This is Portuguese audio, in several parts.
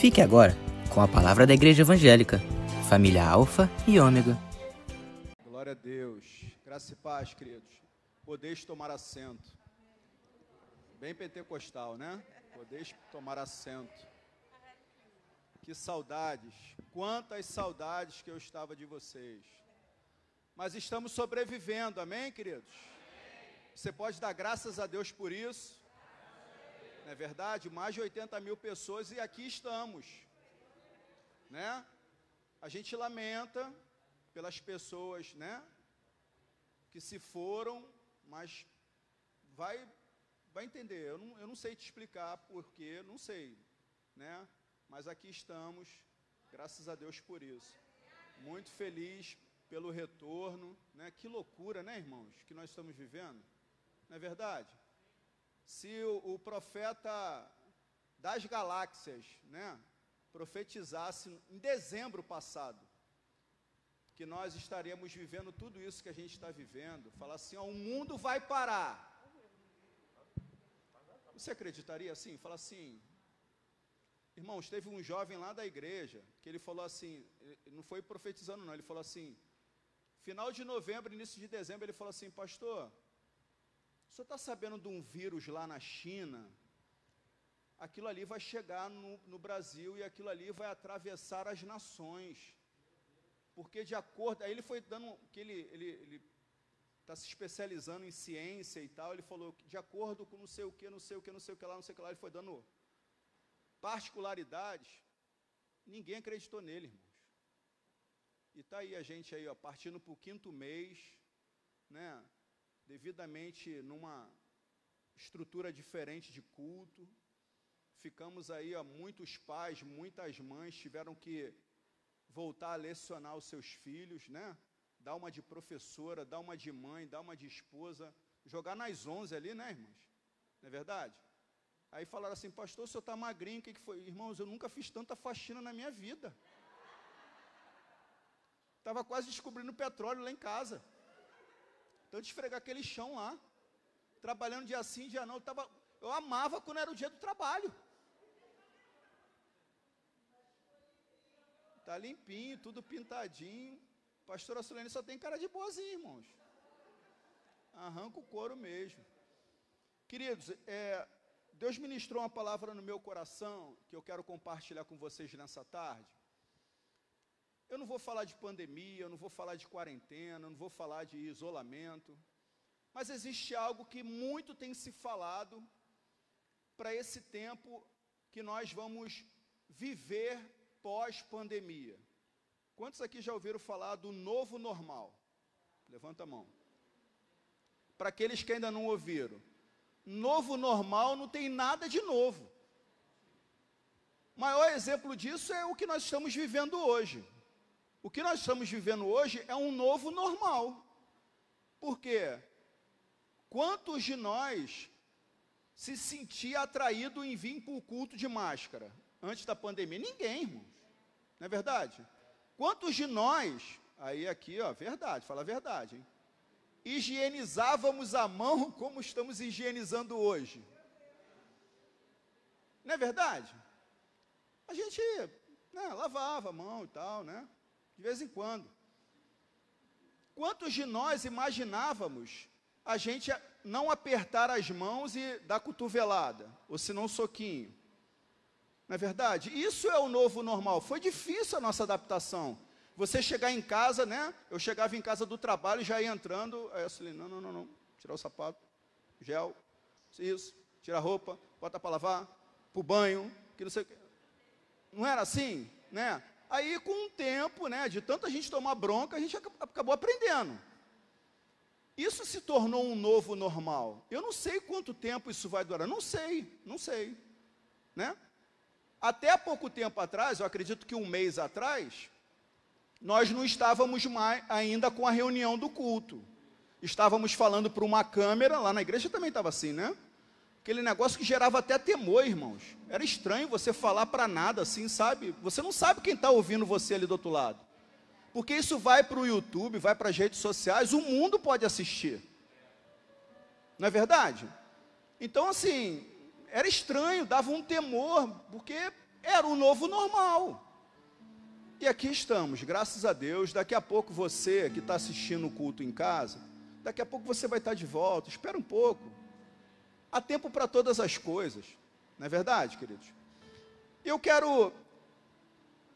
Fique agora com a palavra da Igreja Evangélica, família Alfa e Ômega. Glória a Deus. Graça e paz, queridos. Podeis tomar assento. Bem pentecostal, né? Podeis tomar assento. Que saudades. Quantas saudades que eu estava de vocês. Mas estamos sobrevivendo, amém, queridos? Você pode dar graças a Deus por isso não é verdade? Mais de 80 mil pessoas e aqui estamos, né? A gente lamenta pelas pessoas, né? Que se foram, mas vai, vai entender. Eu não, eu não sei te explicar porquê, não sei, né? Mas aqui estamos, graças a Deus por isso. Muito feliz pelo retorno, né? Que loucura, né, irmãos, que nós estamos vivendo, não é verdade? Se o, o profeta das galáxias, né, profetizasse em dezembro passado, que nós estaríamos vivendo tudo isso que a gente está vivendo, falar assim, ó, o mundo vai parar. Você acreditaria assim? Fala assim, irmãos, teve um jovem lá da igreja que ele falou assim, não foi profetizando não, ele falou assim, final de novembro, início de dezembro, ele falou assim, pastor, o senhor está sabendo de um vírus lá na China? Aquilo ali vai chegar no, no Brasil e aquilo ali vai atravessar as nações. Porque de acordo, aí ele foi dando, que ele ele está se especializando em ciência e tal, ele falou que de acordo com não sei o que, não sei o que, não sei o que lá, não sei o que lá, ele foi dando particularidades. Ninguém acreditou nele, irmãos. E está aí a gente aí, ó, partindo para o quinto mês, né? Devidamente numa estrutura diferente de culto. Ficamos aí, ó, muitos pais, muitas mães tiveram que voltar a lecionar os seus filhos, né? Dar uma de professora, dar uma de mãe, dar uma de esposa, jogar nas onze ali, né, irmãos? Não é verdade? Aí falaram assim, pastor, o senhor está magrinho, o que, que foi? Irmãos, eu nunca fiz tanta faxina na minha vida. Estava quase descobrindo petróleo lá em casa. Então, de esfregar aquele chão lá, trabalhando dia sim, dia não. Eu, tava, eu amava quando era o dia do trabalho. Tá limpinho, tudo pintadinho. Pastora Solene só tem cara de boazinha, irmãos. Arranca o couro mesmo. Queridos, é, Deus ministrou uma palavra no meu coração que eu quero compartilhar com vocês nessa tarde. Eu não vou falar de pandemia, eu não vou falar de quarentena, eu não vou falar de isolamento, mas existe algo que muito tem se falado para esse tempo que nós vamos viver pós-pandemia. Quantos aqui já ouviram falar do novo normal? Levanta a mão. Para aqueles que ainda não ouviram, novo normal não tem nada de novo. O maior exemplo disso é o que nós estamos vivendo hoje. O que nós estamos vivendo hoje é um novo normal. Por quê? Quantos de nós se sentia atraído em vir para o culto de máscara antes da pandemia? Ninguém, irmãos. Não é verdade? Quantos de nós, aí aqui, ó, verdade, fala a verdade, hein? higienizávamos a mão como estamos higienizando hoje? Não é verdade? A gente né, lavava a mão e tal, né? De vez em quando. Quantos de nós imaginávamos a gente não apertar as mãos e dar cotovelada, ou se não soquinho? Não é verdade? Isso é o novo normal. Foi difícil a nossa adaptação. Você chegar em casa, né? Eu chegava em casa do trabalho, já ia entrando, aí eu falei, não, não, não, não, tirar o sapato, gel, isso, tira a roupa, bota para lavar, para o banho, que não sei o que. Não era assim, né? Aí, com o tempo, né, de tanta gente tomar bronca, a gente acabou aprendendo. Isso se tornou um novo normal. Eu não sei quanto tempo isso vai durar. Não sei, não sei. Né? Até pouco tempo atrás, eu acredito que um mês atrás, nós não estávamos mais ainda com a reunião do culto. Estávamos falando para uma câmera, lá na igreja também estava assim, né? Aquele negócio que gerava até temor, irmãos. Era estranho você falar para nada assim, sabe? Você não sabe quem está ouvindo você ali do outro lado. Porque isso vai para o YouTube, vai para as redes sociais, o mundo pode assistir. Não é verdade? Então, assim, era estranho, dava um temor, porque era o novo normal. E aqui estamos, graças a Deus. Daqui a pouco você que está assistindo o culto em casa, daqui a pouco você vai estar de volta. Espera um pouco. Há tempo para todas as coisas, não é verdade, queridos? Eu quero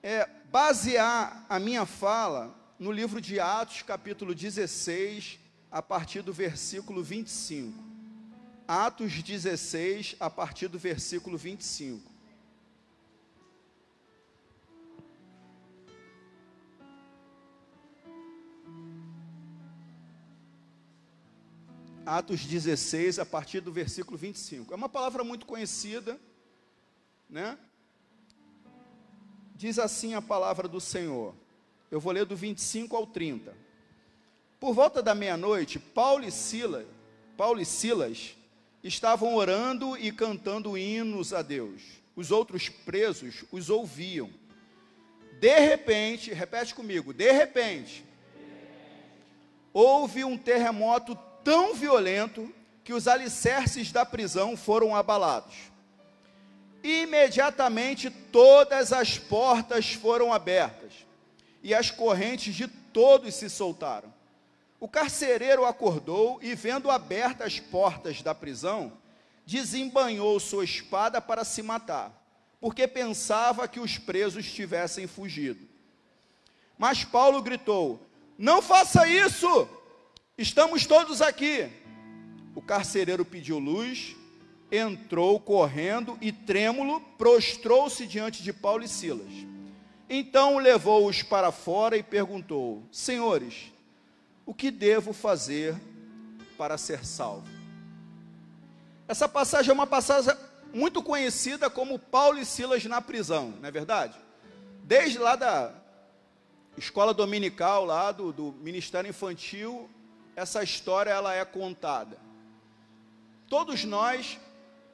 é, basear a minha fala no livro de Atos, capítulo 16, a partir do versículo 25. Atos 16, a partir do versículo 25. Atos 16, a partir do versículo 25. É uma palavra muito conhecida, né? Diz assim a palavra do Senhor. Eu vou ler do 25 ao 30. Por volta da meia-noite, Paulo e Silas, Paulo e Silas estavam orando e cantando hinos a Deus. Os outros presos os ouviam. De repente, repete comigo, de repente, houve um terremoto tão violento que os alicerces da prisão foram abalados. Imediatamente todas as portas foram abertas e as correntes de todos se soltaram. O carcereiro acordou e, vendo abertas as portas da prisão, desembanhou sua espada para se matar, porque pensava que os presos tivessem fugido. Mas Paulo gritou: Não faça isso! Estamos todos aqui. O carcereiro pediu luz, entrou correndo e, trêmulo, prostrou-se diante de Paulo e Silas. Então levou-os para fora e perguntou: Senhores, o que devo fazer para ser salvo? Essa passagem é uma passagem muito conhecida como Paulo e Silas na prisão, não é verdade? Desde lá da escola dominical, lá do, do Ministério Infantil, essa história ela é contada. Todos nós,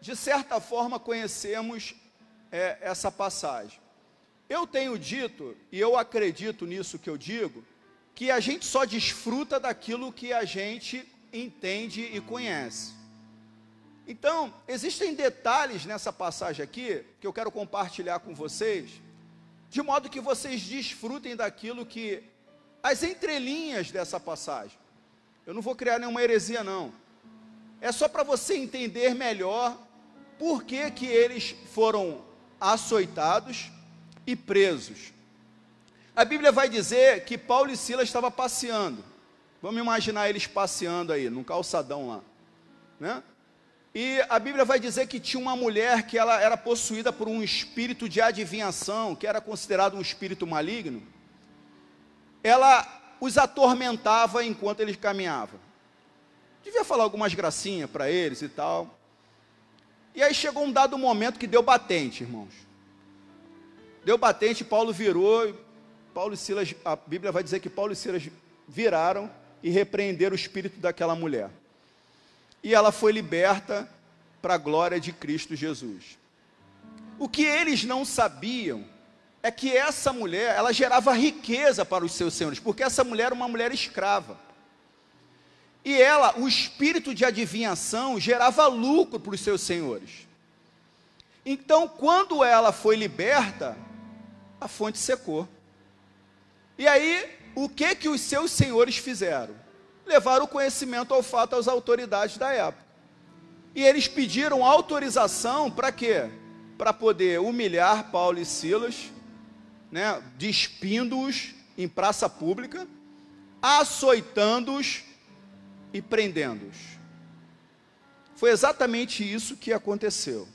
de certa forma, conhecemos é, essa passagem. Eu tenho dito, e eu acredito nisso que eu digo, que a gente só desfruta daquilo que a gente entende e conhece. Então, existem detalhes nessa passagem aqui que eu quero compartilhar com vocês, de modo que vocês desfrutem daquilo que as entrelinhas dessa passagem. Eu não vou criar nenhuma heresia, não. É só para você entender melhor por que, que eles foram açoitados e presos. A Bíblia vai dizer que Paulo e Silas estavam passeando. Vamos imaginar eles passeando aí, num calçadão lá. Né? E a Bíblia vai dizer que tinha uma mulher que ela era possuída por um espírito de adivinhação, que era considerado um espírito maligno. Ela os atormentava enquanto eles caminhavam. Devia falar algumas gracinhas para eles e tal. E aí chegou um dado momento que deu batente, irmãos. Deu batente, Paulo virou, Paulo e Silas, a Bíblia vai dizer que Paulo e Silas viraram e repreenderam o espírito daquela mulher. E ela foi liberta para a glória de Cristo Jesus. O que eles não sabiam é que essa mulher, ela gerava riqueza para os seus senhores, porque essa mulher era uma mulher escrava. E ela, o espírito de adivinhação, gerava lucro para os seus senhores. Então, quando ela foi liberta, a fonte secou. E aí, o que que os seus senhores fizeram? Levaram o conhecimento ao fato às autoridades da época. E eles pediram autorização para quê? Para poder humilhar Paulo e Silas né, despindo-os em praça pública, açoitando-os e prendendo-os. Foi exatamente isso que aconteceu.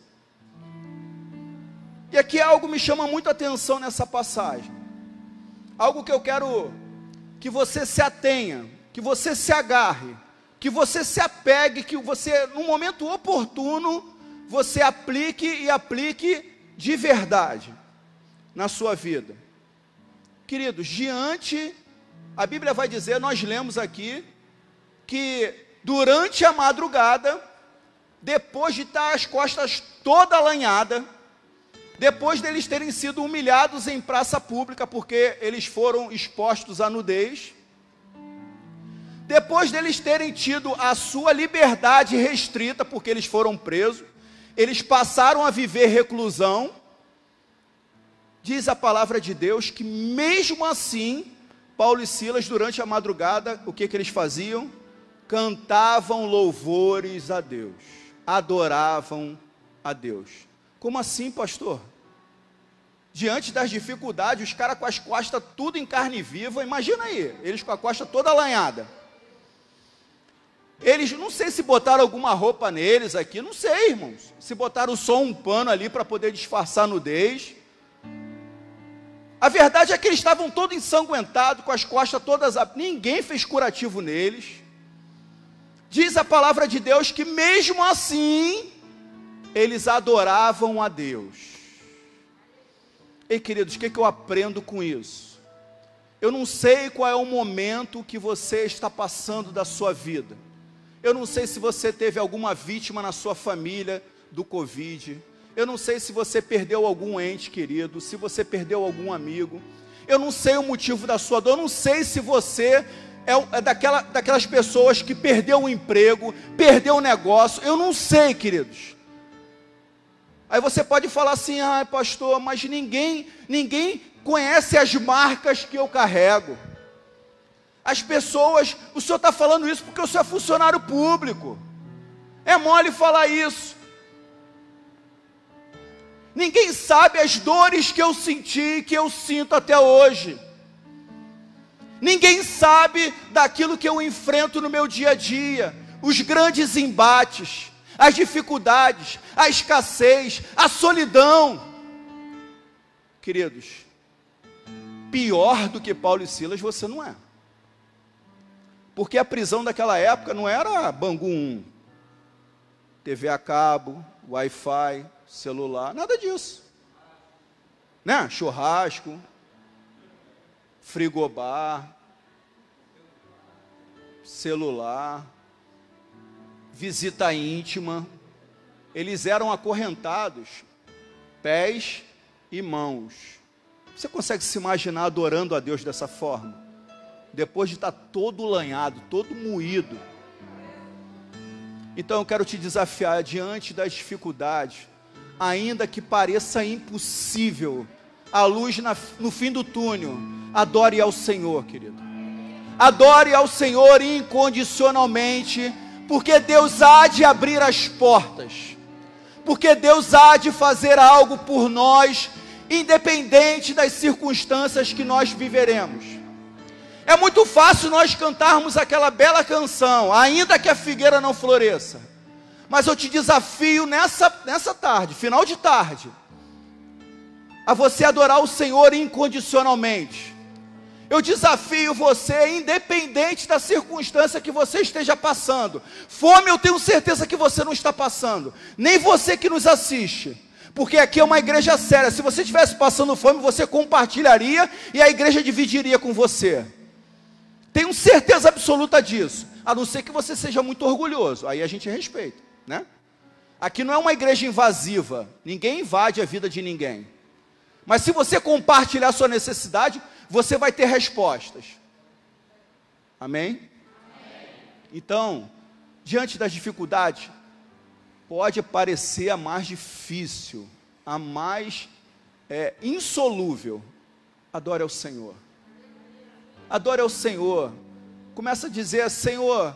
E aqui algo me chama muito a atenção nessa passagem. Algo que eu quero que você se atenha, que você se agarre, que você se apegue, que você, no momento oportuno, você aplique e aplique de verdade na sua vida. Queridos, diante, a Bíblia vai dizer, nós lemos aqui, que durante a madrugada, depois de estar as costas toda alanhada, depois deles terem sido humilhados em praça pública, porque eles foram expostos à nudez, depois deles terem tido a sua liberdade restrita, porque eles foram presos, eles passaram a viver reclusão, diz a palavra de Deus que mesmo assim, Paulo e Silas, durante a madrugada, o que, que eles faziam? Cantavam louvores a Deus, adoravam a Deus. Como assim, pastor? Diante das dificuldades, os caras com as costas tudo em carne viva, imagina aí, eles com a costa toda alanhada. Eles, não sei se botaram alguma roupa neles aqui, não sei, irmãos. Se botaram só um pano ali para poder disfarçar a nudez. A verdade é que eles estavam todos ensanguentados, com as costas todas. Ninguém fez curativo neles. Diz a palavra de Deus que mesmo assim, eles adoravam a Deus. Ei, queridos, o que, que eu aprendo com isso? Eu não sei qual é o momento que você está passando da sua vida. Eu não sei se você teve alguma vítima na sua família do Covid. Eu não sei se você perdeu algum ente querido, se você perdeu algum amigo. Eu não sei o motivo da sua dor. Eu não sei se você é, é daquela, daquelas pessoas que perdeu o emprego, perdeu o negócio. Eu não sei, queridos. Aí você pode falar assim, ah, pastor, mas ninguém, ninguém conhece as marcas que eu carrego. As pessoas, o senhor está falando isso porque o senhor é funcionário público. É mole falar isso. Ninguém sabe as dores que eu senti, que eu sinto até hoje. Ninguém sabe daquilo que eu enfrento no meu dia a dia, os grandes embates, as dificuldades, a escassez, a solidão. Queridos, pior do que Paulo e Silas você não é. Porque a prisão daquela época não era Bangu 1, TV a cabo, Wi-Fi, celular, nada disso. Né? Churrasco, frigobar, celular, visita íntima. Eles eram acorrentados, pés e mãos. Você consegue se imaginar adorando a Deus dessa forma? Depois de estar todo lanhado, todo moído. Então eu quero te desafiar diante das dificuldades ainda que pareça impossível, a luz na, no fim do túnel, adore ao Senhor, querido. Adore ao Senhor incondicionalmente, porque Deus há de abrir as portas, porque Deus há de fazer algo por nós, independente das circunstâncias que nós viveremos. É muito fácil nós cantarmos aquela bela canção, ainda que a figueira não floresça. Mas eu te desafio nessa, nessa tarde, final de tarde, a você adorar o Senhor incondicionalmente. Eu desafio você, independente da circunstância que você esteja passando. Fome, eu tenho certeza que você não está passando, nem você que nos assiste, porque aqui é uma igreja séria. Se você estivesse passando fome, você compartilharia e a igreja dividiria com você. Tenho certeza absoluta disso, a não ser que você seja muito orgulhoso, aí a gente respeita né? Aqui não é uma igreja invasiva, ninguém invade a vida de ninguém. Mas se você compartilhar sua necessidade, você vai ter respostas. Amém? Então, diante das dificuldades, pode parecer a mais difícil, a mais é, insolúvel. Adore ao Senhor. Adore ao Senhor. Começa a dizer: Senhor,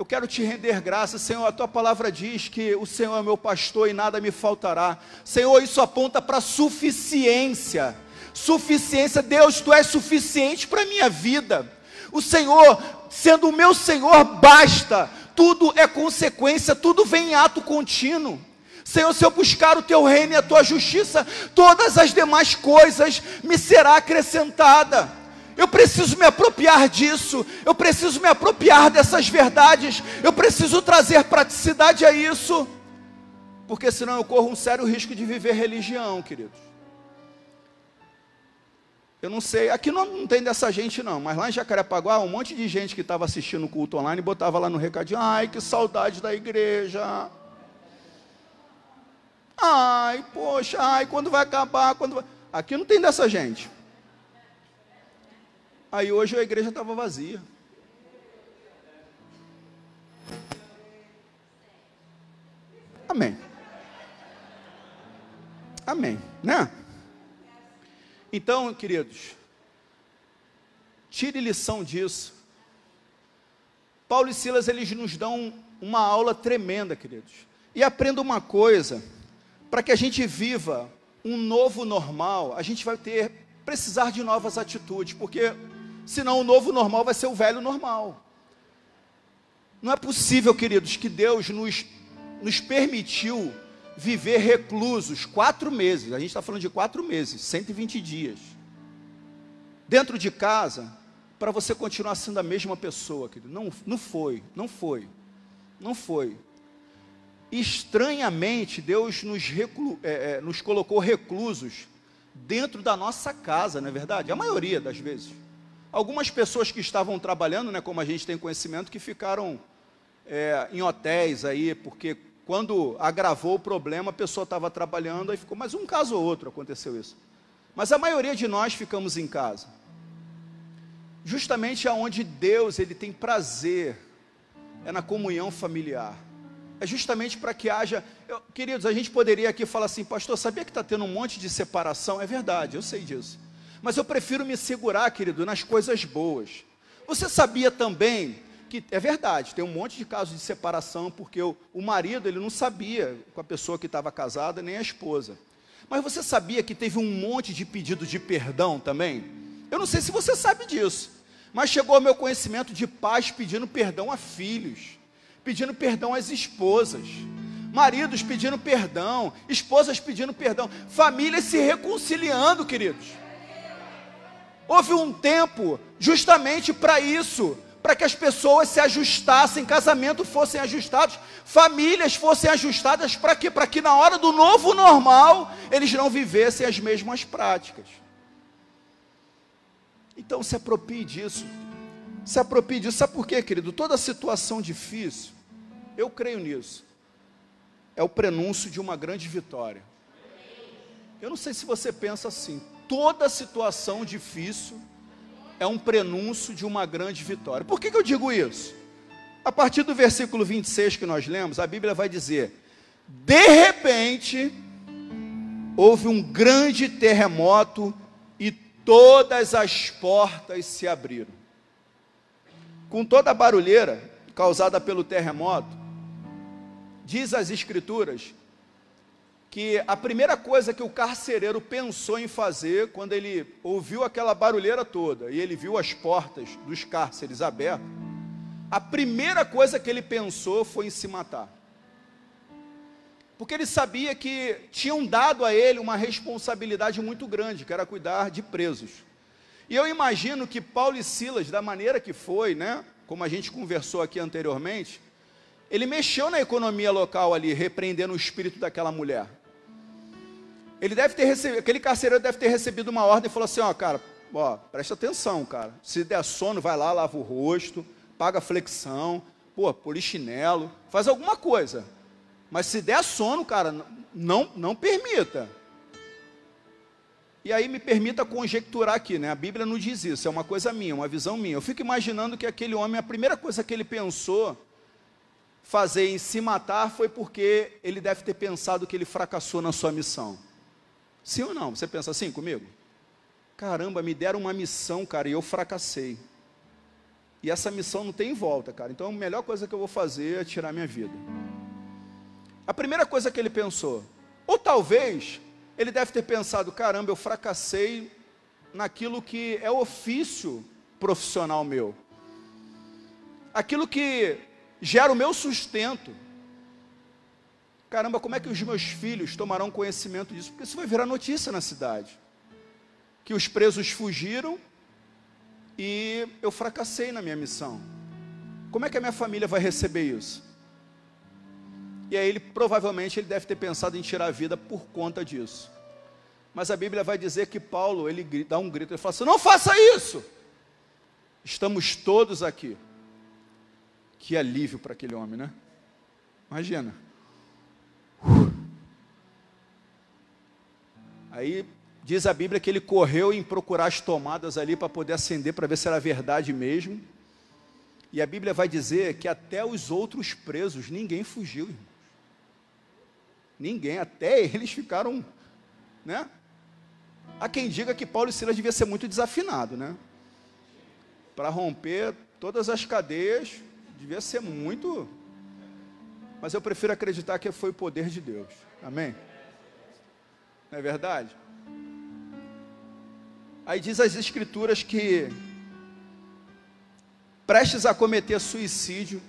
eu quero te render graças, Senhor. A tua palavra diz que o Senhor é meu pastor e nada me faltará. Senhor, isso aponta para suficiência. Suficiência, Deus, tu és suficiente para a minha vida. O Senhor, sendo o meu Senhor, basta. Tudo é consequência, tudo vem em ato contínuo. Senhor, se eu buscar o teu reino e a tua justiça, todas as demais coisas me será acrescentada. Eu preciso me apropriar disso, eu preciso me apropriar dessas verdades, eu preciso trazer praticidade a isso, porque senão eu corro um sério risco de viver religião, queridos. Eu não sei, aqui não, não tem dessa gente não, mas lá em Jacarepaguá, um monte de gente que estava assistindo o culto online botava lá no recadinho: ai, que saudade da igreja. Ai, poxa, ai, quando vai acabar? Quando vai... Aqui não tem dessa gente. Aí hoje a igreja estava vazia. Amém. Amém, né? Então, queridos, tire lição disso. Paulo e Silas, eles nos dão uma aula tremenda, queridos. E aprenda uma coisa, para que a gente viva um novo normal, a gente vai ter, precisar de novas atitudes, porque senão o novo normal vai ser o velho normal. Não é possível, queridos, que Deus nos, nos permitiu viver reclusos quatro meses, a gente está falando de quatro meses, 120 dias, dentro de casa, para você continuar sendo a mesma pessoa, querido. Não, não foi, não foi, não foi. Estranhamente, Deus nos, reclu, é, é, nos colocou reclusos dentro da nossa casa, não é verdade? A maioria das vezes. Algumas pessoas que estavam trabalhando, né, como a gente tem conhecimento, que ficaram é, em hotéis aí, porque quando agravou o problema, a pessoa estava trabalhando, aí ficou, mas um caso ou outro aconteceu isso. Mas a maioria de nós ficamos em casa. Justamente aonde Deus ele tem prazer é na comunhão familiar. É justamente para que haja. Eu, queridos, a gente poderia aqui falar assim, pastor, sabia que está tendo um monte de separação? É verdade, eu sei disso. Mas eu prefiro me segurar, querido, nas coisas boas. Você sabia também que é verdade, tem um monte de casos de separação, porque o, o marido ele não sabia com a pessoa que estava casada, nem a esposa. Mas você sabia que teve um monte de pedido de perdão também? Eu não sei se você sabe disso, mas chegou ao meu conhecimento de pais pedindo perdão a filhos, pedindo perdão às esposas, maridos pedindo perdão, esposas pedindo perdão, famílias se reconciliando, queridos. Houve um tempo justamente para isso, para que as pessoas se ajustassem, casamentos fossem ajustados, famílias fossem ajustadas, para quê? Para que na hora do novo normal eles não vivessem as mesmas práticas. Então se aproprie disso. Se aproprie disso. Sabe por quê, querido? Toda situação difícil, eu creio nisso, é o prenúncio de uma grande vitória. Eu não sei se você pensa assim. Toda situação difícil é um prenúncio de uma grande vitória. Por que, que eu digo isso? A partir do versículo 26 que nós lemos, a Bíblia vai dizer: de repente, houve um grande terremoto e todas as portas se abriram. Com toda a barulheira causada pelo terremoto, diz as Escrituras que a primeira coisa que o carcereiro pensou em fazer, quando ele ouviu aquela barulheira toda e ele viu as portas dos cárceres abertas, a primeira coisa que ele pensou foi em se matar. Porque ele sabia que tinham dado a ele uma responsabilidade muito grande, que era cuidar de presos. E eu imagino que Paulo e Silas, da maneira que foi, né, como a gente conversou aqui anteriormente, ele mexeu na economia local ali, repreendendo o espírito daquela mulher. Ele deve ter recebido, aquele carcereiro deve ter recebido uma ordem e falou assim: ó, cara, ó, presta atenção, cara. Se der sono, vai lá, lava o rosto, paga flexão, pô, polichinelo, faz alguma coisa. Mas se der sono, cara, não, não permita. E aí me permita conjecturar aqui, né? A Bíblia não diz isso, é uma coisa minha, uma visão minha. Eu fico imaginando que aquele homem, a primeira coisa que ele pensou fazer em se matar foi porque ele deve ter pensado que ele fracassou na sua missão. Sim ou não? Você pensa assim comigo? Caramba, me deram uma missão, cara, e eu fracassei. E essa missão não tem volta, cara. Então a melhor coisa que eu vou fazer é tirar minha vida. A primeira coisa que ele pensou, ou talvez ele deve ter pensado: caramba, eu fracassei naquilo que é ofício profissional meu, aquilo que gera o meu sustento. Caramba, como é que os meus filhos tomarão conhecimento disso? Porque isso vai virar notícia na cidade. Que os presos fugiram e eu fracassei na minha missão. Como é que a minha família vai receber isso? E aí ele provavelmente ele deve ter pensado em tirar a vida por conta disso. Mas a Bíblia vai dizer que Paulo, ele dá um grito, ele fala assim: "Não faça isso!" Estamos todos aqui. Que alívio para aquele homem, né? Imagina. Aí diz a Bíblia que ele correu em procurar as tomadas ali para poder acender, para ver se era verdade mesmo. E a Bíblia vai dizer que até os outros presos, ninguém fugiu, irmãos. Ninguém, até eles ficaram, né? Há quem diga que Paulo e Silas devia ser muito desafinado, né? Para romper todas as cadeias, devia ser muito. Mas eu prefiro acreditar que foi o poder de Deus. Amém? Não é verdade? Aí diz as escrituras que prestes a cometer suicídio,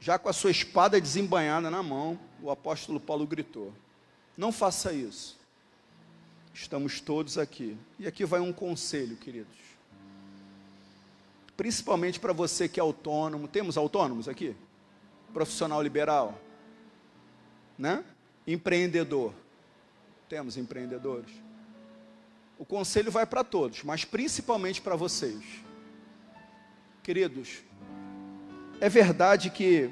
já com a sua espada desembanhada na mão, o apóstolo Paulo gritou: Não faça isso. Estamos todos aqui. E aqui vai um conselho, queridos. Principalmente para você que é autônomo. Temos autônomos aqui? Profissional liberal? Né? Empreendedor. Temos empreendedores. O conselho vai para todos, mas principalmente para vocês. Queridos, é verdade que,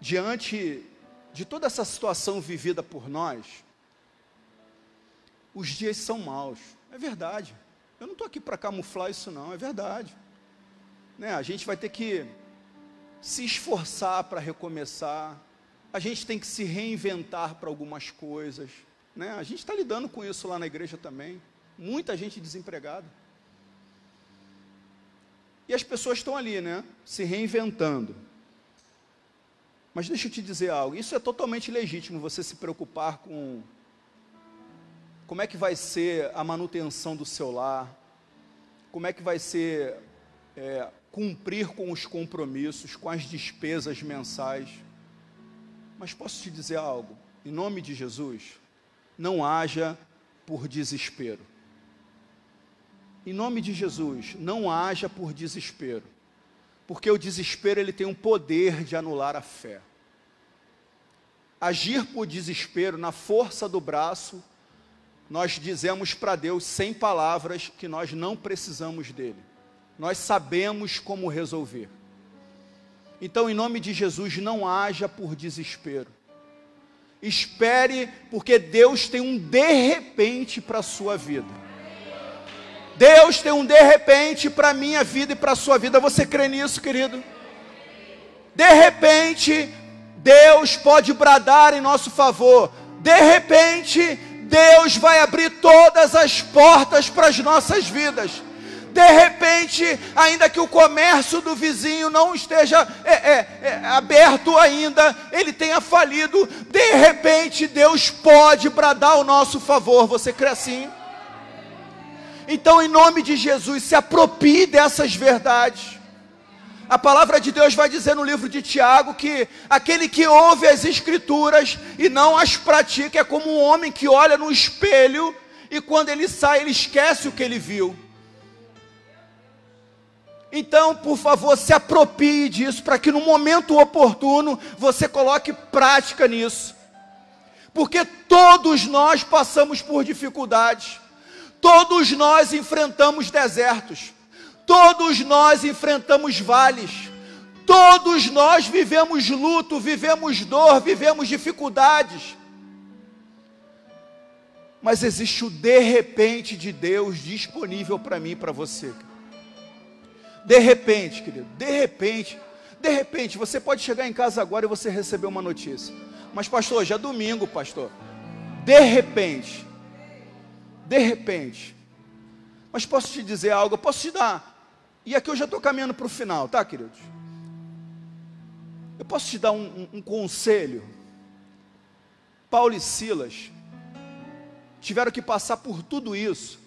diante de toda essa situação vivida por nós, os dias são maus. É verdade. Eu não estou aqui para camuflar isso, não, é verdade. Né? A gente vai ter que se esforçar para recomeçar, a gente tem que se reinventar para algumas coisas. Né? A gente está lidando com isso lá na igreja também. Muita gente desempregada. E as pessoas estão ali, né? Se reinventando. Mas deixa eu te dizer algo: isso é totalmente legítimo você se preocupar com como é que vai ser a manutenção do seu lar, como é que vai ser é, cumprir com os compromissos, com as despesas mensais. Mas posso te dizer algo, em nome de Jesus, não haja por desespero. Em nome de Jesus, não haja por desespero. Porque o desespero ele tem um poder de anular a fé. Agir por desespero na força do braço, nós dizemos para Deus sem palavras que nós não precisamos dele. Nós sabemos como resolver. Então, em nome de Jesus, não haja por desespero. Espere, porque Deus tem um de repente para a sua vida. Deus tem um de repente para a minha vida e para a sua vida. Você crê nisso, querido? De repente, Deus pode bradar em nosso favor. De repente, Deus vai abrir todas as portas para as nossas vidas. De repente, ainda que o comércio do vizinho não esteja é, é, é, aberto ainda, ele tenha falido, de repente Deus pode bradar ao nosso favor. Você crê assim? Então, em nome de Jesus, se aproprie dessas verdades. A palavra de Deus vai dizer no livro de Tiago que aquele que ouve as Escrituras e não as pratica é como um homem que olha no espelho e quando ele sai, ele esquece o que ele viu. Então, por favor, se aproprie disso, para que no momento oportuno você coloque prática nisso. Porque todos nós passamos por dificuldades. Todos nós enfrentamos desertos, todos nós enfrentamos vales, todos nós vivemos luto, vivemos dor, vivemos dificuldades. Mas existe o de repente de Deus disponível para mim e para você. De repente, querido, de repente, de repente, você pode chegar em casa agora e você receber uma notícia. Mas, pastor, hoje é domingo, pastor. De repente, de repente. Mas posso te dizer algo, posso te dar. E aqui eu já estou caminhando para o final, tá, queridos? Eu posso te dar um, um, um conselho. Paulo e Silas tiveram que passar por tudo isso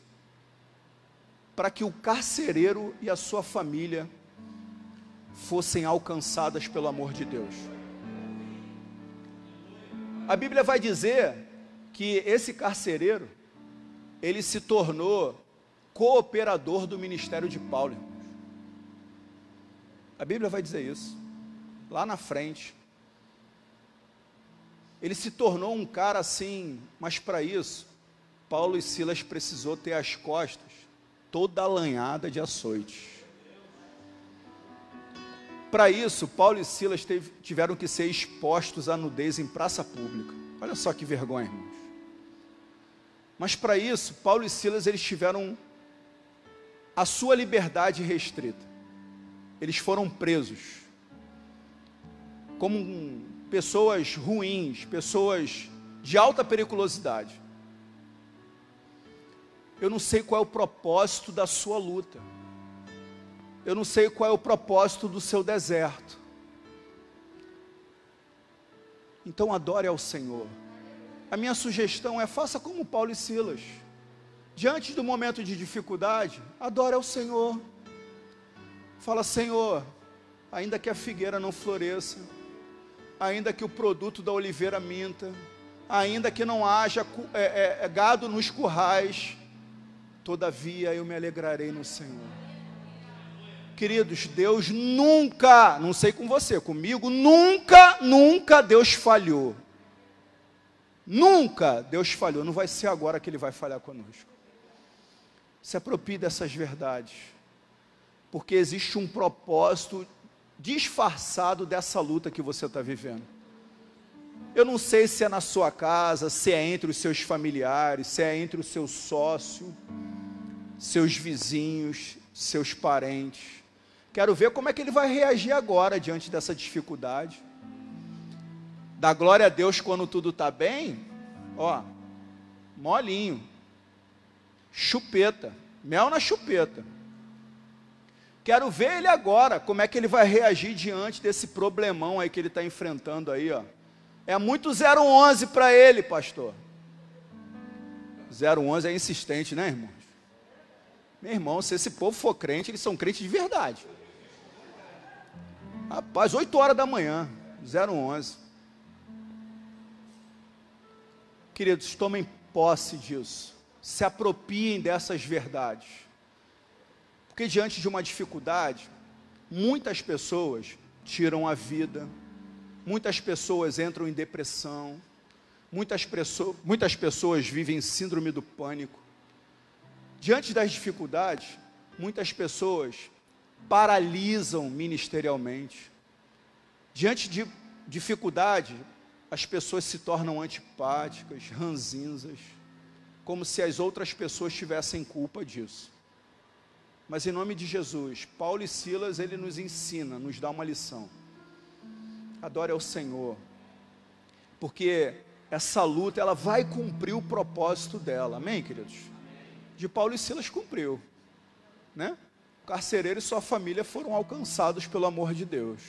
para que o carcereiro e a sua família fossem alcançadas pelo amor de Deus. A Bíblia vai dizer que esse carcereiro ele se tornou cooperador do ministério de Paulo. A Bíblia vai dizer isso. Lá na frente. Ele se tornou um cara assim, mas para isso, Paulo e Silas precisou ter as costas toda alanhada de açoites. Para isso, Paulo e Silas teve, tiveram que ser expostos à nudez em praça pública. Olha só que vergonha, irmãos. Mas para isso, Paulo e Silas eles tiveram a sua liberdade restrita. Eles foram presos como pessoas ruins, pessoas de alta periculosidade. Eu não sei qual é o propósito da sua luta. Eu não sei qual é o propósito do seu deserto. Então adore ao Senhor. A minha sugestão é faça como Paulo e Silas. Diante do momento de dificuldade, adore ao Senhor. Fala, Senhor, ainda que a figueira não floresça, ainda que o produto da oliveira minta, ainda que não haja é, é, é, gado nos currais, todavia eu me alegrarei no Senhor. Queridos, Deus nunca, não sei com você, comigo, nunca, nunca Deus falhou. Nunca Deus falhou, não vai ser agora que Ele vai falhar conosco. Se aproprie dessas verdades, porque existe um propósito disfarçado dessa luta que você está vivendo. Eu não sei se é na sua casa, se é entre os seus familiares, se é entre o seu sócio, seus vizinhos, seus parentes. Quero ver como é que ele vai reagir agora diante dessa dificuldade. Dá glória a Deus quando tudo está bem, ó, molinho, chupeta, mel na chupeta. Quero ver ele agora, como é que ele vai reagir diante desse problemão aí que ele está enfrentando aí, ó. É muito 011 para ele, pastor. 011 é insistente, né, irmãos? Meu irmão, se esse povo for crente, eles são crentes de verdade. Rapaz, 8 horas da manhã, 011. Queridos, tomem posse disso. Se apropiem dessas verdades. Porque diante de uma dificuldade, muitas pessoas tiram a vida, muitas pessoas entram em depressão, muitas, pessoas, muitas pessoas vivem síndrome do pânico. Diante das dificuldades, muitas pessoas paralisam ministerialmente. Diante de dificuldade, as pessoas se tornam antipáticas, ranzinzas, como se as outras pessoas tivessem culpa disso. Mas em nome de Jesus, Paulo e Silas, ele nos ensina, nos dá uma lição. Adore ao Senhor, porque essa luta, ela vai cumprir o propósito dela, amém, queridos? De Paulo e Silas cumpriu, né? O carcereiro e sua família foram alcançados pelo amor de Deus.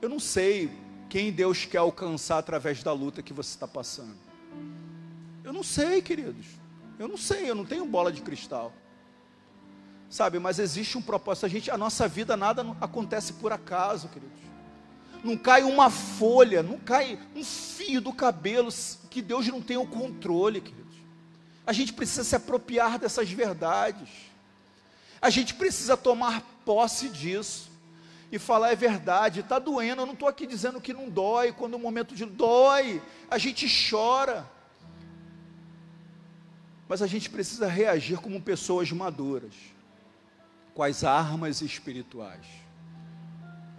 Eu não sei quem Deus quer alcançar através da luta que você está passando. Eu não sei, queridos. Eu não sei, eu não tenho bola de cristal. Sabe, mas existe um propósito. A, gente, a nossa vida nada acontece por acaso, queridos. Não cai uma folha, não cai um fio do cabelo que Deus não tem o controle, queridos. A gente precisa se apropriar dessas verdades. A gente precisa tomar posse disso e falar é verdade, está doendo, eu não estou aqui dizendo que não dói, quando o momento de dói, a gente chora. Mas a gente precisa reagir como pessoas maduras, com as armas espirituais.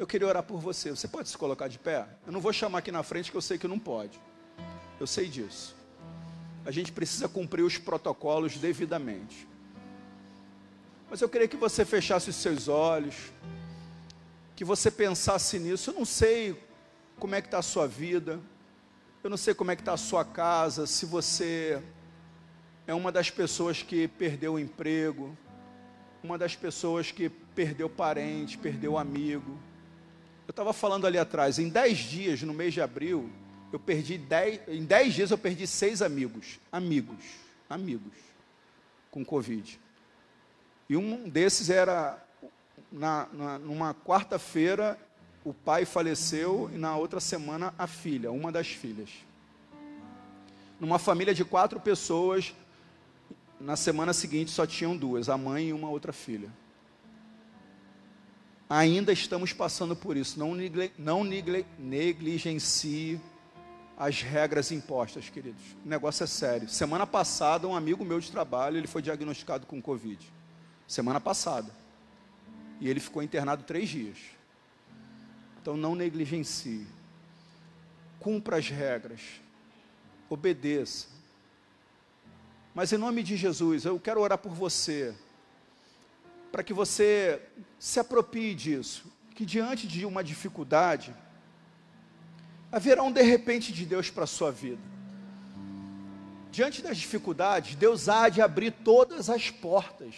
Eu queria orar por você. Você pode se colocar de pé? Eu não vou chamar aqui na frente que eu sei que não pode. Eu sei disso. A gente precisa cumprir os protocolos devidamente. Mas eu queria que você fechasse os seus olhos, que você pensasse nisso. Eu não sei como é que está a sua vida, eu não sei como é que está a sua casa, se você é uma das pessoas que perdeu o emprego, uma das pessoas que perdeu parente, perdeu amigo. Eu estava falando ali atrás, em dez dias, no mês de abril, eu perdi dez, em dez dias eu perdi seis amigos, amigos, amigos, com Covid. E um desses era, na, na, numa quarta-feira, o pai faleceu e na outra semana a filha, uma das filhas. Numa família de quatro pessoas, na semana seguinte só tinham duas, a mãe e uma outra filha. Ainda estamos passando por isso, não, não negligencie as regras impostas, queridos. O negócio é sério. Semana passada, um amigo meu de trabalho, ele foi diagnosticado com Covid semana passada. E ele ficou internado três dias. Então não negligencie. Cumpra as regras. Obedeça. Mas em nome de Jesus, eu quero orar por você. Para que você se aproprie disso. Que diante de uma dificuldade, haverá um de repente de Deus para a sua vida. diante das dificuldades, Deus há de abrir todas as portas,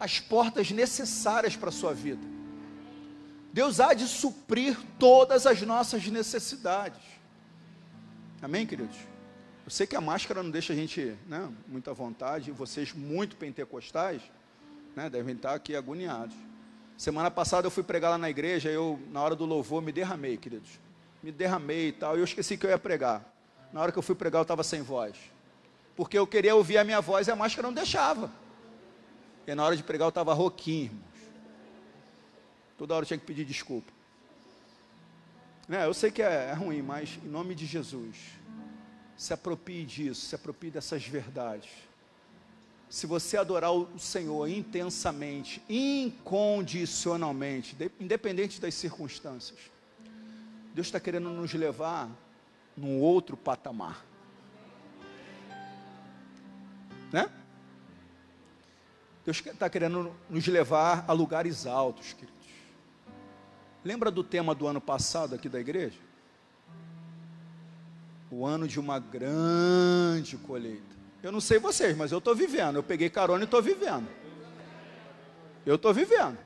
as portas necessárias para a sua vida. Deus há de suprir todas as nossas necessidades. Amém, queridos? Eu sei que a máscara não deixa a gente né, muito à vontade, e vocês muito pentecostais né, devem estar aqui agoniados. Semana passada eu fui pregar lá na igreja, eu, na hora do louvor, me derramei, queridos. Me derramei e tal, e eu esqueci que eu ia pregar. Na hora que eu fui pregar, eu estava sem voz. Porque eu queria ouvir a minha voz e a máscara não deixava. E na hora de pregar, eu estava rouquinho, irmãos. Toda hora eu tinha que pedir desculpa. É, eu sei que é, é ruim, mas em nome de Jesus, se aproprie disso, se aproprie dessas verdades. Se você adorar o Senhor intensamente, incondicionalmente, independente das circunstâncias, Deus está querendo nos levar num outro patamar. Né? Deus está querendo nos levar a lugares altos, queridos. Lembra do tema do ano passado aqui da igreja? O ano de uma grande colheita. Eu não sei vocês, mas eu estou vivendo. Eu peguei carona e estou vivendo. Eu estou vivendo.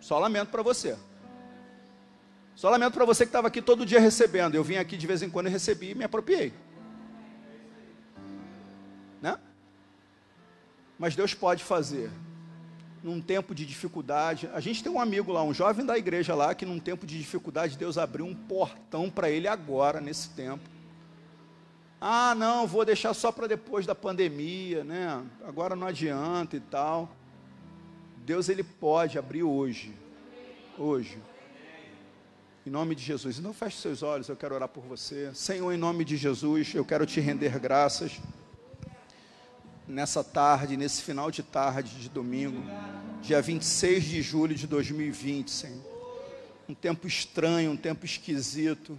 Só lamento para você. Só lamento para você que estava aqui todo dia recebendo. Eu vim aqui de vez em quando e recebi e me apropriei. Né? Mas Deus pode fazer num tempo de dificuldade. A gente tem um amigo lá, um jovem da igreja lá, que num tempo de dificuldade Deus abriu um portão para ele agora, nesse tempo. Ah, não, vou deixar só para depois da pandemia, né? Agora não adianta e tal. Deus ele pode abrir hoje. Hoje. Em nome de Jesus. Então feche seus olhos, eu quero orar por você. Senhor, em nome de Jesus, eu quero te render graças nessa tarde, nesse final de tarde de domingo, dia 26 de julho de 2020, Senhor. Um tempo estranho, um tempo esquisito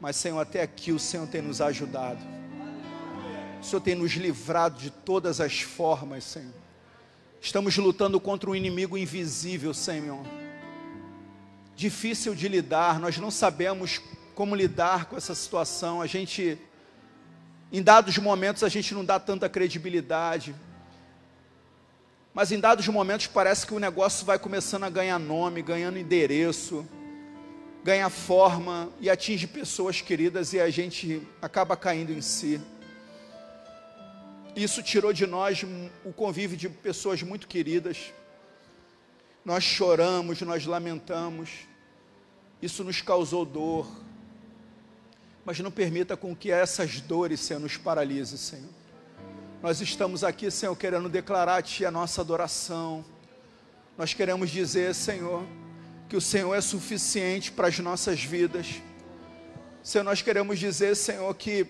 mas, Senhor, até aqui o Senhor tem nos ajudado. O Senhor tem nos livrado de todas as formas, Senhor. Estamos lutando contra um inimigo invisível, Senhor. Difícil de lidar, nós não sabemos como lidar com essa situação. A gente, em dados momentos, a gente não dá tanta credibilidade. Mas em dados momentos parece que o negócio vai começando a ganhar nome, ganhando endereço ganha forma e atinge pessoas queridas e a gente acaba caindo em si. Isso tirou de nós o convívio de pessoas muito queridas. Nós choramos, nós lamentamos. Isso nos causou dor. Mas não permita com que essas dores, Senhor, nos paralise, Senhor. Nós estamos aqui, Senhor, querendo declarar a Ti a nossa adoração. Nós queremos dizer, Senhor, que o Senhor é suficiente para as nossas vidas. Senhor, nós queremos dizer, Senhor, que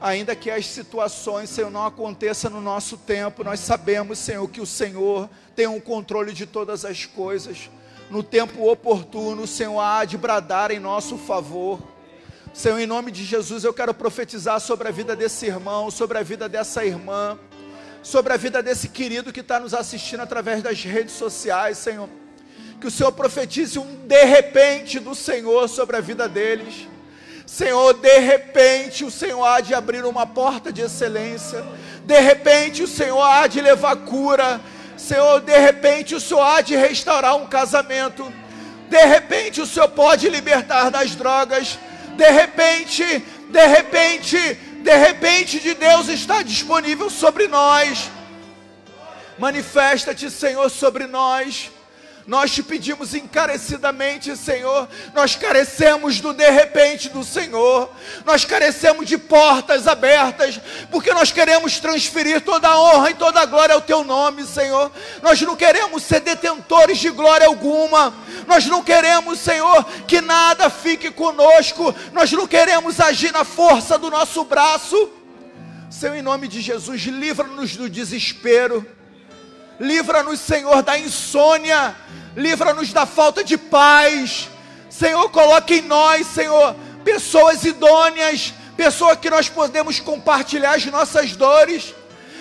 ainda que as situações, Senhor, não aconteçam no nosso tempo, nós sabemos, Senhor, que o Senhor tem um controle de todas as coisas. No tempo oportuno, o Senhor há de bradar em nosso favor. Senhor, em nome de Jesus, eu quero profetizar sobre a vida desse irmão, sobre a vida dessa irmã, sobre a vida desse querido que está nos assistindo através das redes sociais, Senhor que o Senhor profetize um de repente do Senhor sobre a vida deles. Senhor, de repente o Senhor há de abrir uma porta de excelência. De repente o Senhor há de levar cura. Senhor, de repente o Senhor há de restaurar um casamento. De repente o Senhor pode libertar das drogas. De repente, de repente, de repente de Deus está disponível sobre nós. Manifesta-te, Senhor, sobre nós. Nós te pedimos encarecidamente, Senhor. Nós carecemos do de repente do Senhor. Nós carecemos de portas abertas, porque nós queremos transferir toda a honra e toda a glória ao teu nome, Senhor. Nós não queremos ser detentores de glória alguma. Nós não queremos, Senhor, que nada fique conosco. Nós não queremos agir na força do nosso braço. Senhor, em nome de Jesus, livra-nos do desespero. Livra-nos, Senhor, da insônia. Livra-nos da falta de paz. Senhor, coloque em nós, Senhor, pessoas idôneas, pessoas que nós podemos compartilhar as nossas dores,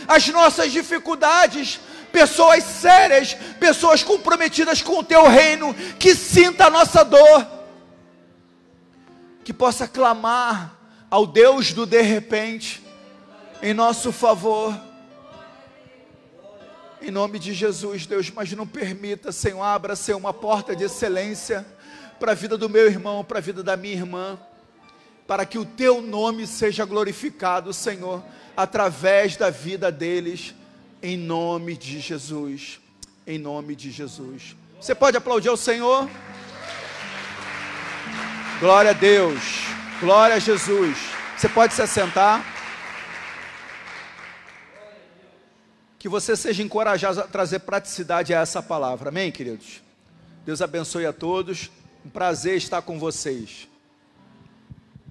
as nossas dificuldades, pessoas sérias, pessoas comprometidas com o teu reino, que sinta a nossa dor, que possa clamar ao Deus do de repente, em nosso favor. Em nome de Jesus, Deus, mas não permita, Senhor, abra, Senhor, uma porta de excelência para a vida do meu irmão, para a vida da minha irmã, para que o teu nome seja glorificado, Senhor, através da vida deles, em nome de Jesus. Em nome de Jesus. Você pode aplaudir ao Senhor? Glória a Deus, glória a Jesus. Você pode se assentar. Que você seja encorajado a trazer praticidade a essa palavra, amém, queridos? Deus abençoe a todos. Um prazer estar com vocês.